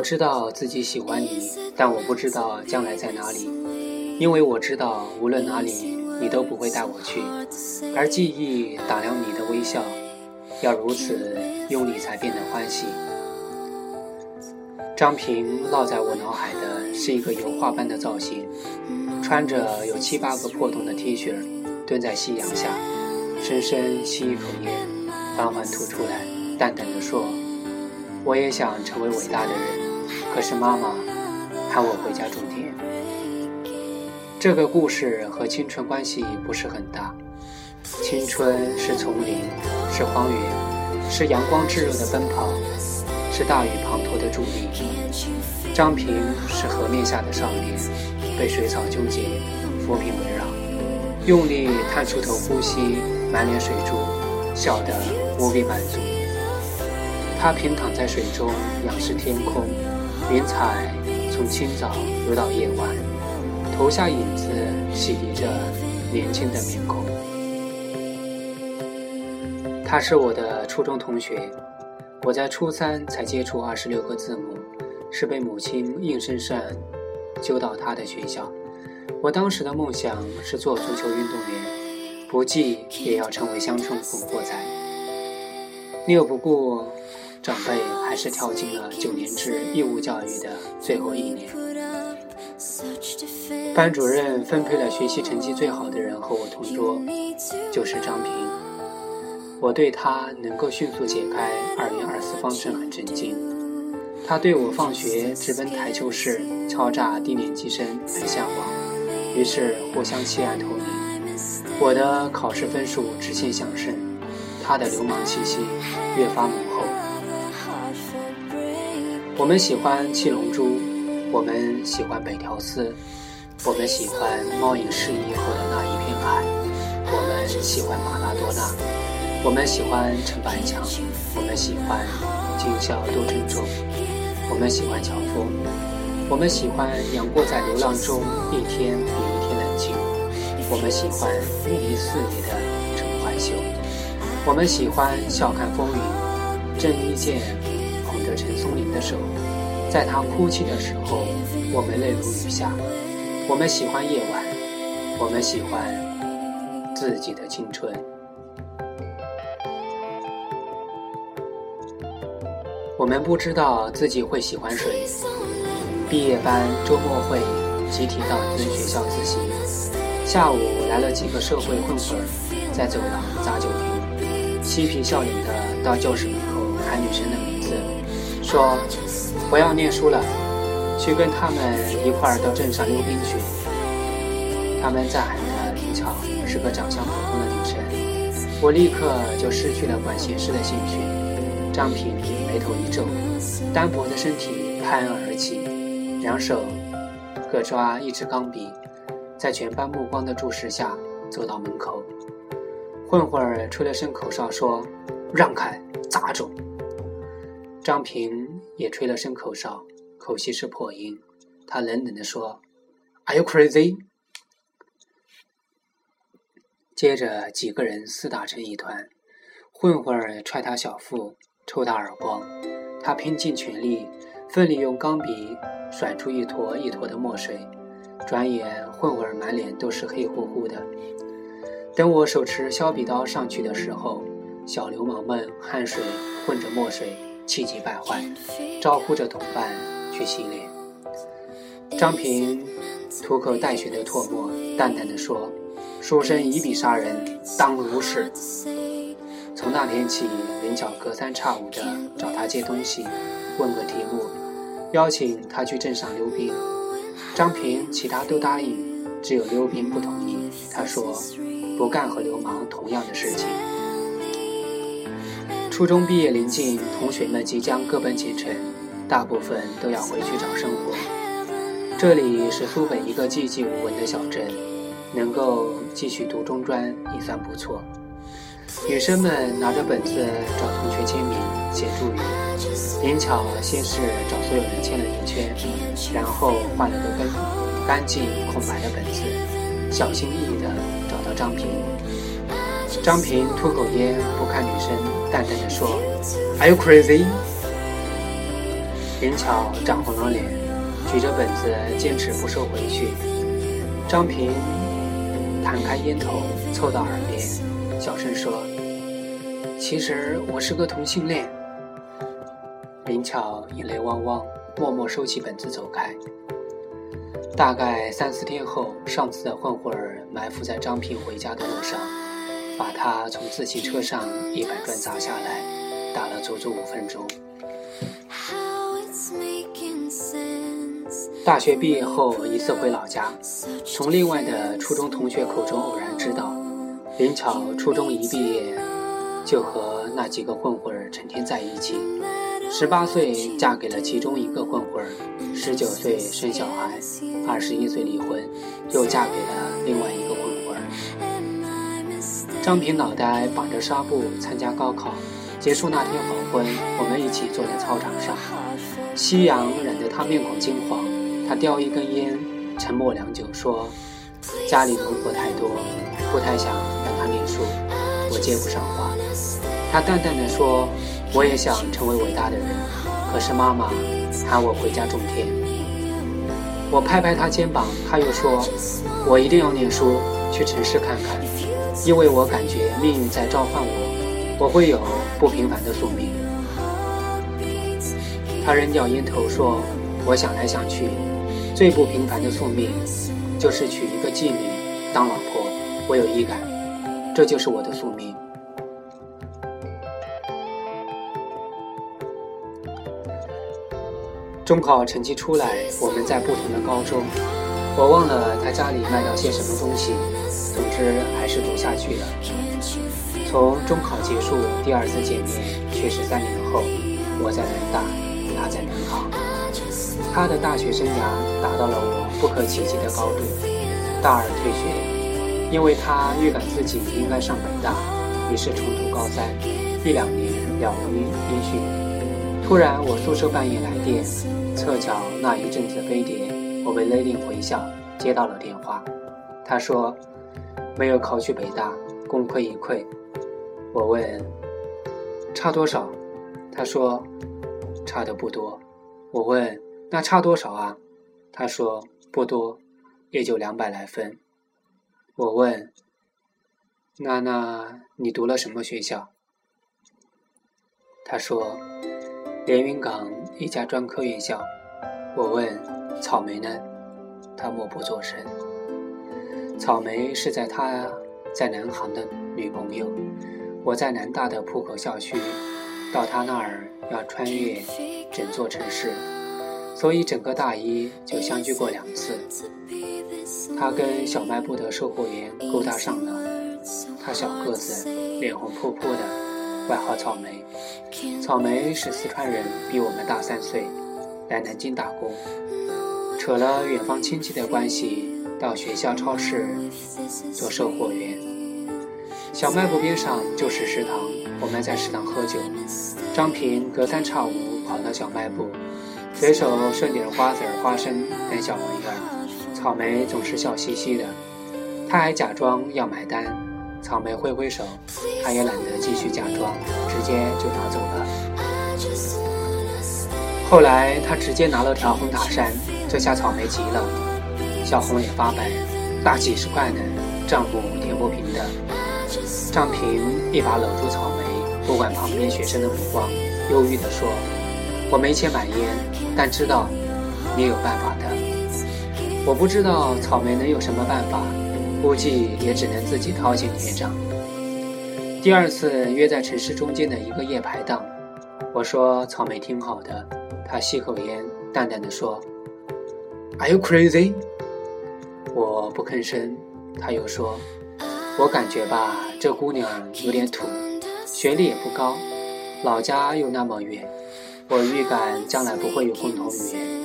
我知道自己喜欢你，但我不知道将来在哪里，因为我知道无论哪里你都不会带我去。而记忆打量你的微笑，要如此用力才变得欢喜。张平烙在我脑海的是一个油画般的造型，穿着有七八个破洞的 T 恤，蹲在夕阳下，深深吸一口烟，缓缓吐出来，淡淡的说：“我也想成为伟大的人。”可是妈妈喊我回家种田。这个故事和青春关系不是很大。青春是丛林，是荒原，是阳光炙热的奔跑，是大雨滂沱的伫立。张平是河面下的少年，被水草纠结，浮萍围绕，用力探出头呼吸，满脸水珠，笑得无比满足。他平躺在水中，仰视天空。云彩从清早游到夜晚，投下影子，洗涤着年轻的面孔。他是我的初中同学，我在初三才接触二十六个字母，是被母亲硬生生揪到他的学校。我当时的梦想是做足球运动员，不济也要成为乡村混混仔。拗不过。长辈还是跳进了九年制义务教育的最后一年。班主任分配了学习成绩最好的人和我同桌，就是张平。我对他能够迅速解开二元二次方程很震惊。他对我放学直奔台球室敲诈低年级生很向往，于是互相弃暗投明。我的考试分数直线上升，他的流氓气息越发浓厚。我们喜欢《七龙珠》，我们喜欢北条司，我们喜欢猫影失忆后的那一片海，我们喜欢马拉多纳，我们喜欢陈百强，我们喜欢今宵多珍重，我们喜欢乔峰，我们喜欢杨过在流浪中一天比一天冷清，我们喜欢一离四野的陈怀秀，我们喜欢笑看风云，郑伊健。陈松伶的手，在他哭泣的时候，我们泪如雨下。我们喜欢夜晚，我们喜欢自己的青春。我们不知道自己会喜欢谁。毕业班、周末会，集体到学校自习。下午来了几个社会混混，在走廊砸酒瓶，嬉皮笑脸的到教室门口喊女生的名字。说不要念书了，去跟他们一块儿到镇上溜冰去。他们在喊的平巧是个长相普通的女生，我立刻就失去了管闲事的兴趣。张平眉头一皱，单薄的身体拍案而起，两手各抓一支钢笔，在全班目光的注视下走到门口。混混儿吹了声口哨，说：“让开，杂种。”张平也吹了声口哨，口气是破音。他冷冷地说：“Are you crazy？” 接着几个人厮打成一团，混混儿踹他小腹，抽他耳光。他拼尽全力，奋力用钢笔甩出一坨一坨的墨水。转眼，混混儿满脸都是黑乎乎的。等我手持削笔刀上去的时候，小流氓们汗水混着墨水。气急败坏，招呼着同伴去洗脸。张平吐口带血的唾沫，淡淡的说：“书生以笔杀人，当如是。”从那天起，林巧隔三差五的找他借东西，问个题目，邀请他去镇上溜冰。张平其他都答应，只有溜冰不同意。他说：“不干和流氓同样的事情。”初中毕业临近，同学们即将各奔前程，大部分都要回去找生活。这里是苏北一个寂寂无闻的小镇，能够继续读中专已算不错。女生们拿着本子找同学签名、写祝语。林巧先是找所有人签了一圈，然后换了个干干净空白的本子，小心翼翼地找到张平。张平吐口烟，不看女生，淡淡的说：“Are you crazy？” 林巧涨红了脸，举着本子坚持不收回去。张平弹开烟头，凑到耳边，小声说：“其实我是个同性恋。”林巧眼泪汪汪，默默收起本子走开。大概三四天后，上次的混混埋伏在张平回家的路上，把他从自行车上一板砖砸下来，打了足足五分钟。大学毕业后，一次回老家，从另外的初中同学口中偶然知道，林巧初中一毕业就和那几个混混儿成天在一起。十八岁嫁给了其中一个混混儿，十九岁生小孩，二十一岁离婚，又嫁给了另外一个混。张平脑袋绑着纱布参加高考，结束那天黄昏，我们一起坐在操场上，夕阳染得他面孔金黄。他叼一根烟，沉默良久，说：“家里农活太多，不太想让他念书。”我接不上话。他淡淡的说：“我也想成为伟大的人，可是妈妈喊我回家种田。”我拍拍他肩膀，他又说：“我一定要念书，去城市看看，因为我感觉命运在召唤我，我会有不平凡的宿命。”他扔掉烟头说：“我想来想去。”最不平凡的宿命，就是娶一个妓女当老婆。我有预感，这就是我的宿命。中考成绩出来，我们在不同的高中。我忘了他家里卖到些什么东西，总之还是读下去了。从中考结束第二次见面，却是三年后。我在南大，他在南航。他的大学生涯达到了我不可企及的高度。大二退学，因为他预感自己应该上北大，于是重读高三，一两年了无音音讯。突然，我宿舍半夜来电，侧巧那一阵子飞碟，我被勒令回校，接到了电话。他说没有考取北大，功亏一篑。我问差多少？他说差的不多。我问。那差多少啊？他说不多，也就两百来分。我问：“那那你读了什么学校？”他说：“连云港一家专科院校。”我问：“草莓呢？”他默不作声。草莓是在他在南航的女朋友。我在南大的浦口校区，到他那儿要穿越整座城市。所以整个大一就相聚过两次，他跟小卖部的售货员勾搭上了。他小个子，脸红扑扑的，外号草莓。草莓是四川人，比我们大三岁，来南京打工，扯了远方亲戚的关系，到学校超市做售货员。小卖部边上就是食堂，我们在食堂喝酒。张平隔三差五跑到小卖部。随手剩点瓜子、花生等小玩意儿，草莓总是笑嘻嘻的。他还假装要买单，草莓挥挥手，他也懒得继续假装，直接就拿走了。后来他直接拿了条红塔山，这下草莓急了，小红也发白，大几十块呢，账目填不平的。张平一把搂住草莓，不管旁边学生的目光，忧郁地说。我没钱买烟，但知道你有办法的。我不知道草莓能有什么办法，估计也只能自己掏钱结账。第二次约在城市中间的一个夜排档，我说草莓挺好的，他吸口烟，淡淡的说：“Are you crazy？” 我不吭声，他又说：“我感觉吧，这姑娘有点土，学历也不高，老家又那么远。”我预感将来不会有共同语言。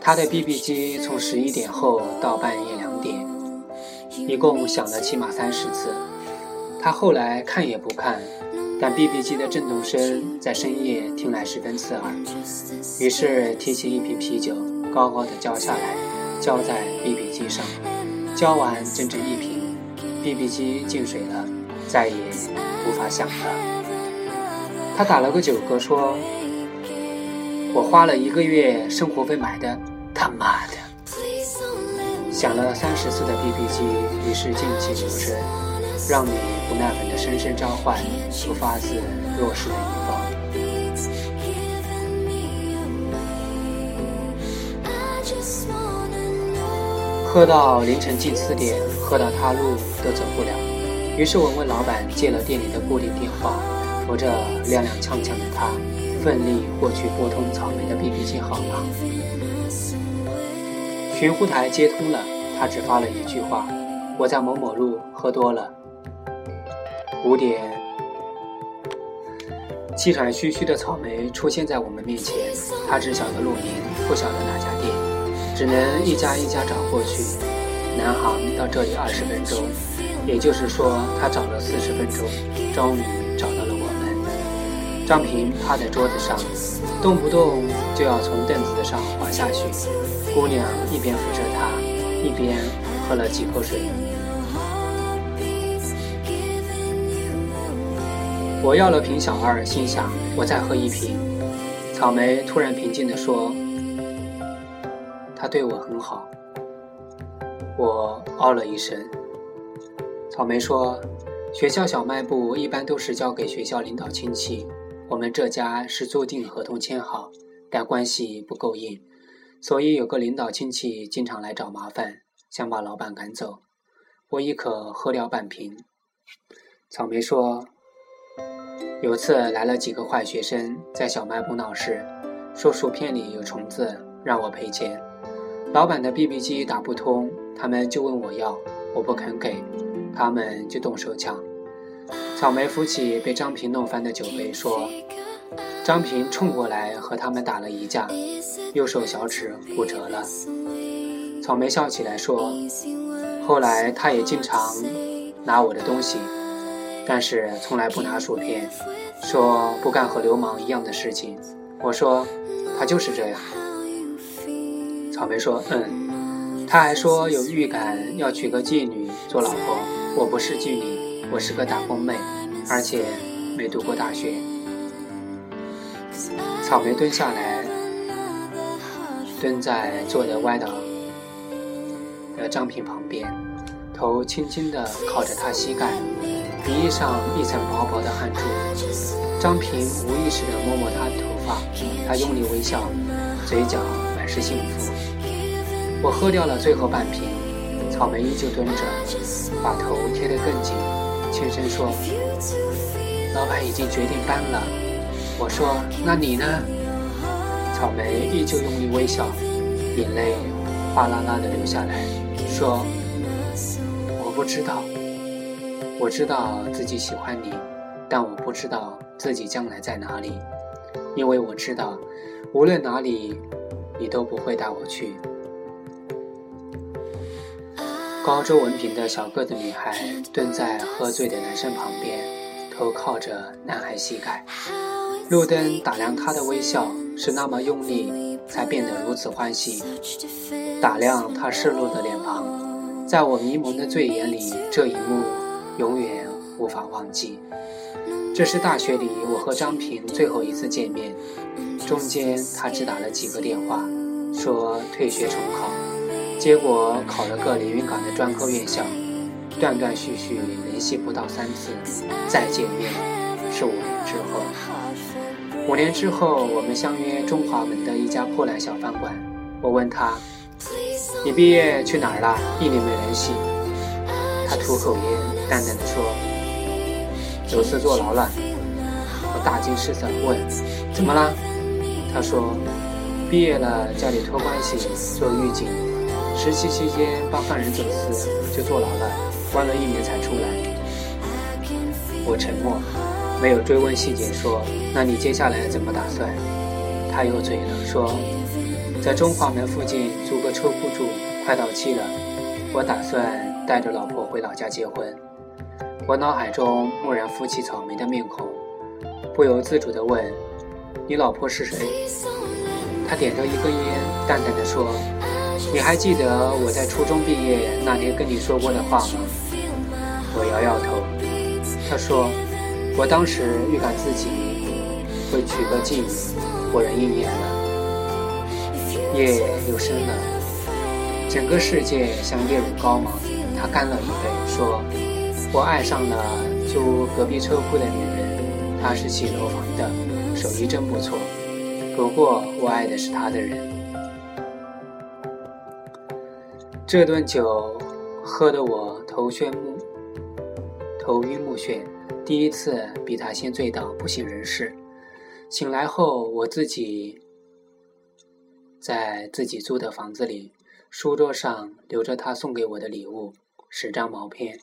他的 BB 机从十一点后到半夜两点，一共响了起码三十次。他后来看也不看，但 BB 机的震动声在深夜听来十分刺耳。于是提起一瓶啤酒，高高的浇下来，浇在 BB 机上。浇完整整一瓶，BB 机进水了，再也无法响了。他打了个酒嗝，说：“我花了一个月生活费买的，他妈的！响了三十次的 BB 机，于是静气流声，让你不耐烦的声声召唤，不发自弱势的一方。喝到凌晨近四点，喝到他路都走不了。于是我问老板借了店里的固定电话，扶着踉踉跄跄的他，奋力过去拨通草莓的 BB 机号码。寻呼台接通了，他只发了一句话：“我在某某路喝多了。”五点，气喘吁吁的草莓出现在我们面前，他只晓得路名，不晓得哪家店，只能一家一家找过去。南航到这里二十分钟，也就是说他找了四十分钟，终于找到了我们。张平趴在桌子上，动不动就要从凳子上滑下去。姑娘一边扶着他，一边喝了几口水。我要了瓶小二，心想我再喝一瓶。草莓突然平静地说：“他对我很好。”我哦了一声。草莓说：“学校小卖部一般都是交给学校领导亲戚，我们这家是租赁合同签好，但关系不够硬。”所以有个领导亲戚经常来找麻烦，想把老板赶走。我一口喝掉半瓶。草莓说，有次来了几个坏学生，在小卖部闹事，说薯片里有虫子，让我赔钱。老板的 BB 机打不通，他们就问我要，我不肯给，他们就动手抢。草莓扶起被张平弄翻的酒杯，说。张平冲过来和他们打了一架，右手小指骨折了。草莓笑起来说：“后来他也经常拿我的东西，但是从来不拿薯片，说不干和流氓一样的事情。”我说：“他就是这样。”草莓说：“嗯。”他还说有预感要娶个妓女做老婆。我不是妓女，我是个打工妹，而且没读过大学。草莓蹲下来，蹲在坐的歪倒的张平旁边，头轻轻地靠着他膝盖，鼻翼上一层薄薄的汗珠。张平无意识地摸摸他的头发，他用力微笑，嘴角满是幸福。我喝掉了最后半瓶，草莓依旧蹲着，把头贴得更紧，轻声说：“老板已经决定搬了。”我说：“那你呢？”草莓依旧用力微笑，眼泪哗啦啦的流下来，说：“我不知道，我知道自己喜欢你，但我不知道自己将来在哪里，因为我知道，无论哪里，你都不会带我去。”高中文凭的小个子女孩蹲在喝醉的男生旁边，头靠着男孩膝盖。路灯打量他的微笑是那么用力，才变得如此欢喜。打量他失落的脸庞，在我迷蒙的醉眼里，这一幕永远无法忘记。这是大学里我和张平最后一次见面，中间他只打了几个电话，说退学重考，结果考了个连云港的专科院校，断断续续联系不到三次，再见面是五年之后。五年之后，我们相约中华门的一家破烂小饭馆。我问他：“你毕业去哪儿了？一年没联系。”他吐口烟，淡淡的说：“有次坐牢了。”我大惊失色，问：“怎么了？”他说：“毕业了，家里托关系做狱警，实习期间帮犯人走私，就坐牢了，关了一年才出来。”我沉默。没有追问细节，说：“那你接下来怎么打算？”他又嘴了，说：“在中华门附近租个车库住，快到期了，我打算带着老婆回老家结婚。”我脑海中蓦然浮起草莓的面孔，不由自主地问：“你老婆是谁？”他点着一根烟，淡淡的说：“你还记得我在初中毕业那天跟你说过的话吗？”我摇摇头。他说。我当时预感自己会娶个妓女，果然应验了。夜又深了，整个世界像夜入高茫。他干了一杯，说：“我爱上了租隔壁车库的女人，她是洗楼房的，手艺真不错。不过我爱的是她的人。”这顿酒喝得我头眩目头晕目眩，第一次比他先醉倒，不省人事。醒来后，我自己在自己租的房子里，书桌上留着他送给我的礼物——十张毛片。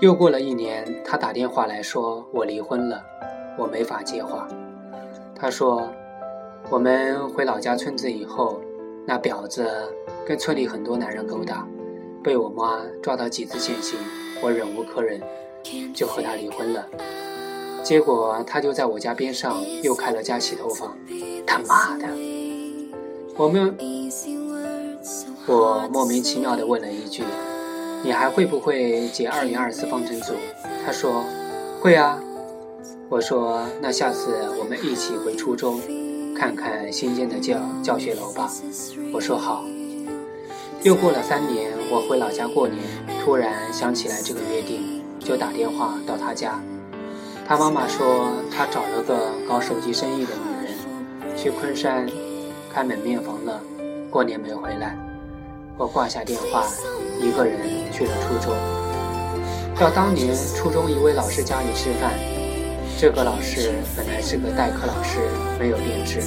又过了一年，他打电话来说我离婚了，我没法接话。他说，我们回老家村子以后，那婊子跟村里很多男人勾搭，被我妈抓到几次现行，我忍无可忍，就和他离婚了。结果他就在我家边上又开了家洗头房，他妈的！我们我莫名其妙地问了一句：“你还会不会解二元二次方程组？”他说：“会啊。”我说：“那下次我们一起回初中，看看新建的教教学楼吧。”我说好。又过了三年，我回老家过年，突然想起来这个约定，就打电话到他家。他妈妈说，他找了个搞手机生意的女人，去昆山开门面房了，过年没回来。我挂下电话，一个人去了初中。到当年初中一位老师家里吃饭，这个老师本来是个代课老师，没有编制，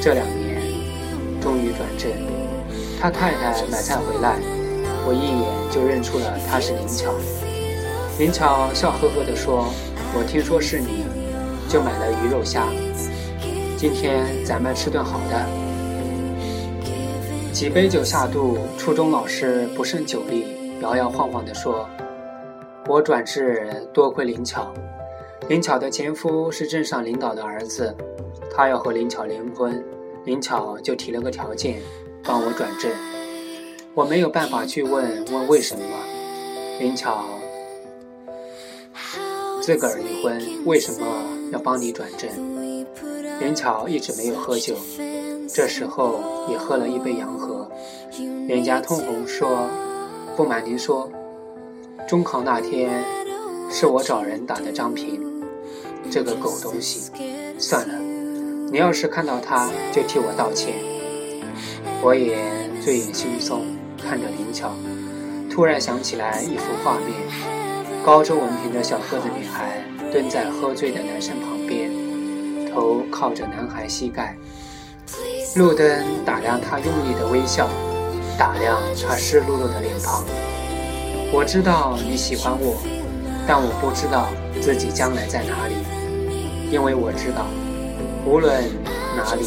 这两年终于转正。他太太买菜回来，我一眼就认出了他是林巧。林巧笑呵呵地说。我听说是你，就买了鱼肉虾。今天咱们吃顿好的。几杯酒下肚，初中老师不胜酒力，摇摇晃晃地说：“我转世多亏林巧，林巧的前夫是镇上领导的儿子，他要和林巧离婚，林巧就提了个条件，帮我转正。我没有办法去问问为什么，林巧。”自个儿离婚，为什么要帮你转正？林巧一直没有喝酒，这时候也喝了一杯洋河，脸颊通红，说：“不瞒您说，中考那天是我找人打的张平，这个狗东西。算了，你要是看到他，就替我道歉。”我也醉眼惺忪看着林巧，突然想起来一幅画面。高中文凭的小个子女孩蹲在喝醉的男生旁边，头靠着男孩膝盖。路灯打量他用力的微笑，打量他湿漉漉的脸庞。我知道你喜欢我，但我不知道自己将来在哪里，因为我知道，无论哪里，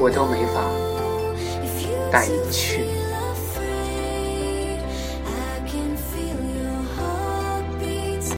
我都没法带你去。